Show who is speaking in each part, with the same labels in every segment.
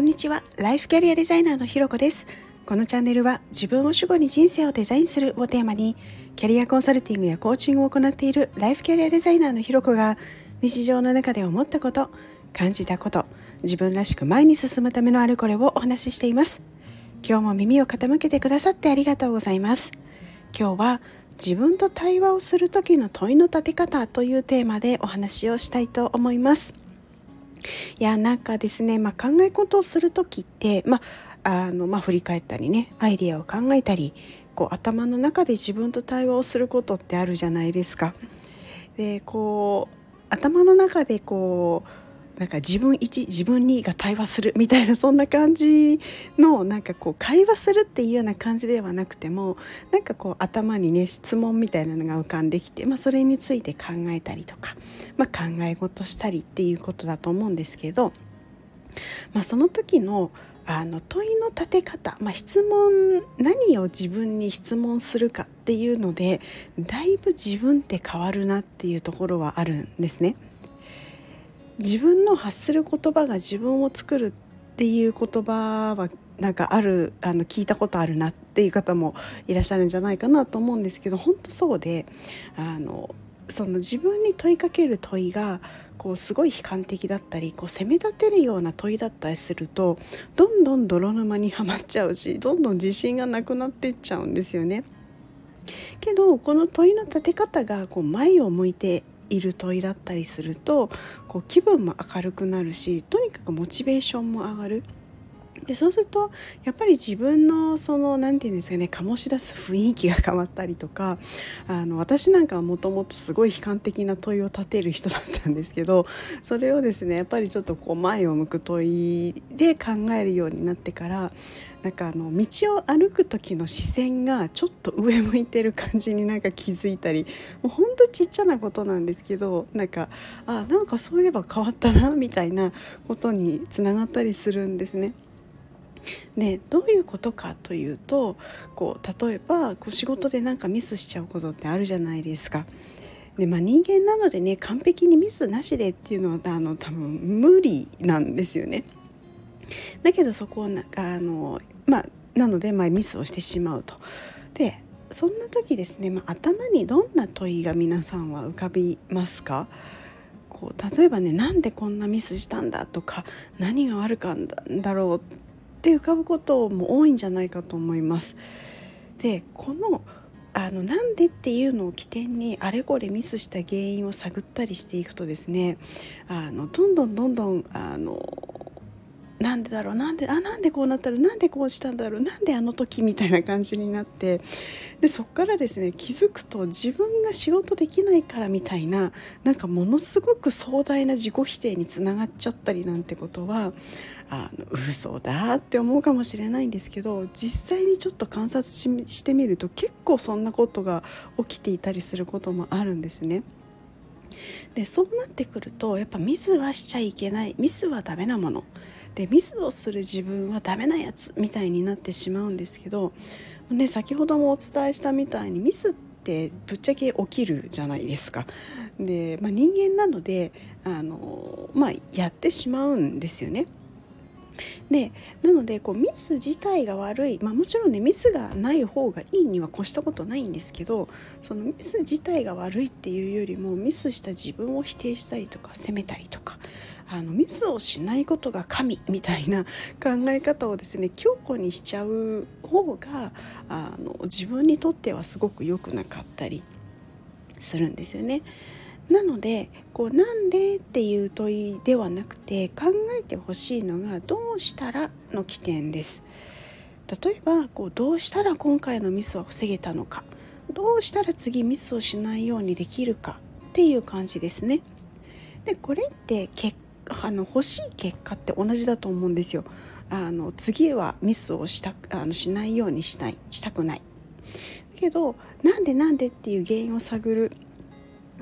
Speaker 1: んにちは。ライフキャリアデザイナーのひろこです。このチャンネルは自分を主語に人生をデザインするをテーマにキャリアコンサルティングやコーチングを行っているライフキャリアデザイナーのひろこが日常の中で思ったこと感じたこと自分らしく前に進むためのあるこれをお話ししています。今日も耳を傾けてくださってありがとうございます。今日は自分と対話をする時の問いの立て方というテーマでお話をしたいと思います。いやなんかですね、まあ、考え事をする時って、まああのまあ、振り返ったりねアイデアを考えたりこう頭の中で自分と対話をすることってあるじゃないですか。でこう頭の中でこうなんか自分1自分2が対話するみたいなそんな感じのなんかこう会話するっていうような感じではなくてもなんかこう頭にね質問みたいなのが浮かんできて、まあ、それについて考えたりとか、まあ、考え事したりっていうことだと思うんですけど、まあ、その時のあの問いの立て方、まあ、質問何を自分に質問するかっていうのでだいぶ自分って変わるなっていうところはあるんですね。自分の発する言葉が自分を作るっていう言葉はなんかあるあの聞いたことあるなっていう方もいらっしゃるんじゃないかなと思うんですけど本当そうであのその自分に問いかける問いがこうすごい悲観的だったりこう責め立てるような問いだったりするとどんどん泥沼にはまっちゃうしどんどん自信がなくなっていっちゃうんですよね。けどこの問いの立て方がこう前を向いている問いだったりするとこう気分も明るくなるしとにかくモチベーションも上がる。でそうするとやっぱり自分のその何て言うんですかね醸し出す雰囲気が変わったりとかあの私なんかはもともとすごい悲観的な問いを立てる人だったんですけどそれをですねやっぱりちょっとこう前を向く問いで考えるようになってからなんかあの道を歩く時の視線がちょっと上向いてる感じになんか気づいたりもうほんとちっちゃなことなんですけどなんかあなんかそういえば変わったなみたいなことにつながったりするんですね。でどういうことかというとこう例えばこう仕事でなんかミスしちゃうことってあるじゃないですか。でまあ、人間なのでね完璧にミスなしでっていうのはあの多分無理なんですよね。だけどそこをなあの、まあ、なので、まあ、ミスをしてしまうと。でそんな時ですね、まあ、頭にどんな問いが皆さんは浮かびますか？こう例えばねなんでこんなミスしたんだとか何が悪かったんだろうって浮かぶことも多いんじゃないかと思います。でこのあのなんでっていうのを起点にあれこれミスした原因を探ったりしていくとですねあのどんどんどんどんあのなんでだろう？なんであなんでこうなったらなんでこうしたんだろう？なんであの時みたいな感じになってでそっからですね気づくと自分が仕事できないからみたいななんかものすごく壮大な自己否定につながっちゃったりなんてことはあの嘘だって思うかもしれないんですけど実際にちょっと観察してみると結構そんなことが起きていたりすることもあるんですね。でそうなってくるとやっぱミスはしちゃいけない。ミスはダメなもの。でミスをする自分はダメなやつみたいになってしまうんですけど、ね、先ほどもお伝えしたみたいにミスってぶっちゃけ起きるじゃないですか。で、まあ、人間なのであの、まあ、やってしまうんですよね。でなのでこうミス自体が悪い、まあ、もちろんねミスがない方がいいには越したことないんですけどそのミス自体が悪いっていうよりもミスした自分を否定したりとか責めたりとかあのミスをしないことが神みたいな考え方をですね強固にしちゃう方があの自分にとってはすごく良くなかったりするんですよね。なのでこうなんでっていう問いではなくて考えてほしいのがどうしたらの起点です。例えばこうどうしたら今回のミスは防げたのかどうしたら次ミスをしないようにできるかっていう感じですね。でこれって結あの欲しい結果って同じだと思うんですよ。あの次はミスをしたあのしないようにしたいしたくない。だけどなんでなんでっていう原因を探る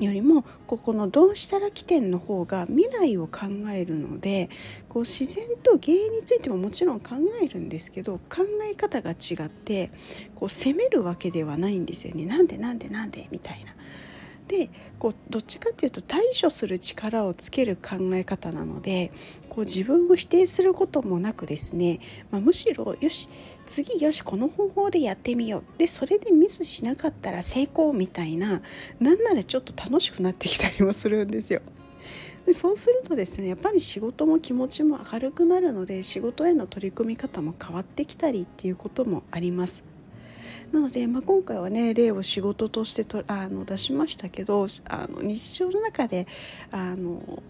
Speaker 1: よりもここのどうしたら起点の方が未来を考えるのでこう自然と原因についてももちろん考えるんですけど考え方が違ってこう責めるわけではないんですよねなんでなんでなんでみたいな。でこうどっちかっていうと対処する力をつける考え方なのでこう自分を否定することもなくですね、まあ、むしろよし次よしこの方法でやってみようでそれでミスしなかったら成功みたいななんならちょっと楽しくなってきたりもするんですよ。でそうするとですねやっぱり仕事も気持ちも明るくなるので仕事への取り組み方も変わってきたりっていうこともあります。なので、まあ、今回はね例を仕事としてとあの出しましたけどあの日常の中であの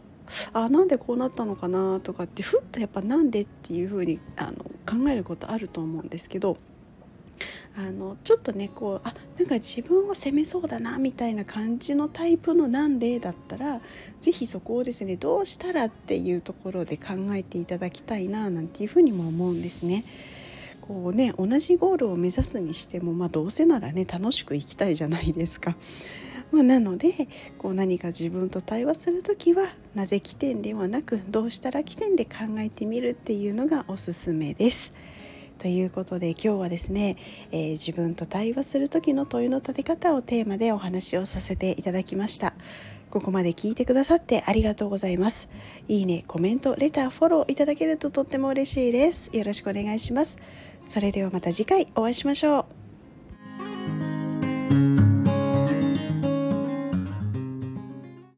Speaker 1: あなんでこうなったのかなとかってふっとやっぱなんでっていうふうにあの考えることあると思うんですけどあのちょっとねこうあなんか自分を責めそうだなみたいな感じのタイプのなんでだったら是非そこをですねどうしたらっていうところで考えていただきたいななんていうふうにも思うんですね。こうね同じゴールを目指すにしても、まあ、どうせならね楽しく生きたいじゃないですか。まあ、なのでこう何か自分と対話する時はなぜ起点ではなくどうしたら起点で考えてみるっていうのがおすすめです。ということで今日はですね、えー、自分と対話する時の問いの立て方をテーマでお話をさせていただきました。ここまで聞いてくださってありがとうございます。いいね、コメント、レター、フォローいただけるととっても嬉しいです。よろしくお願いします。それではまた次回お会いしましょう。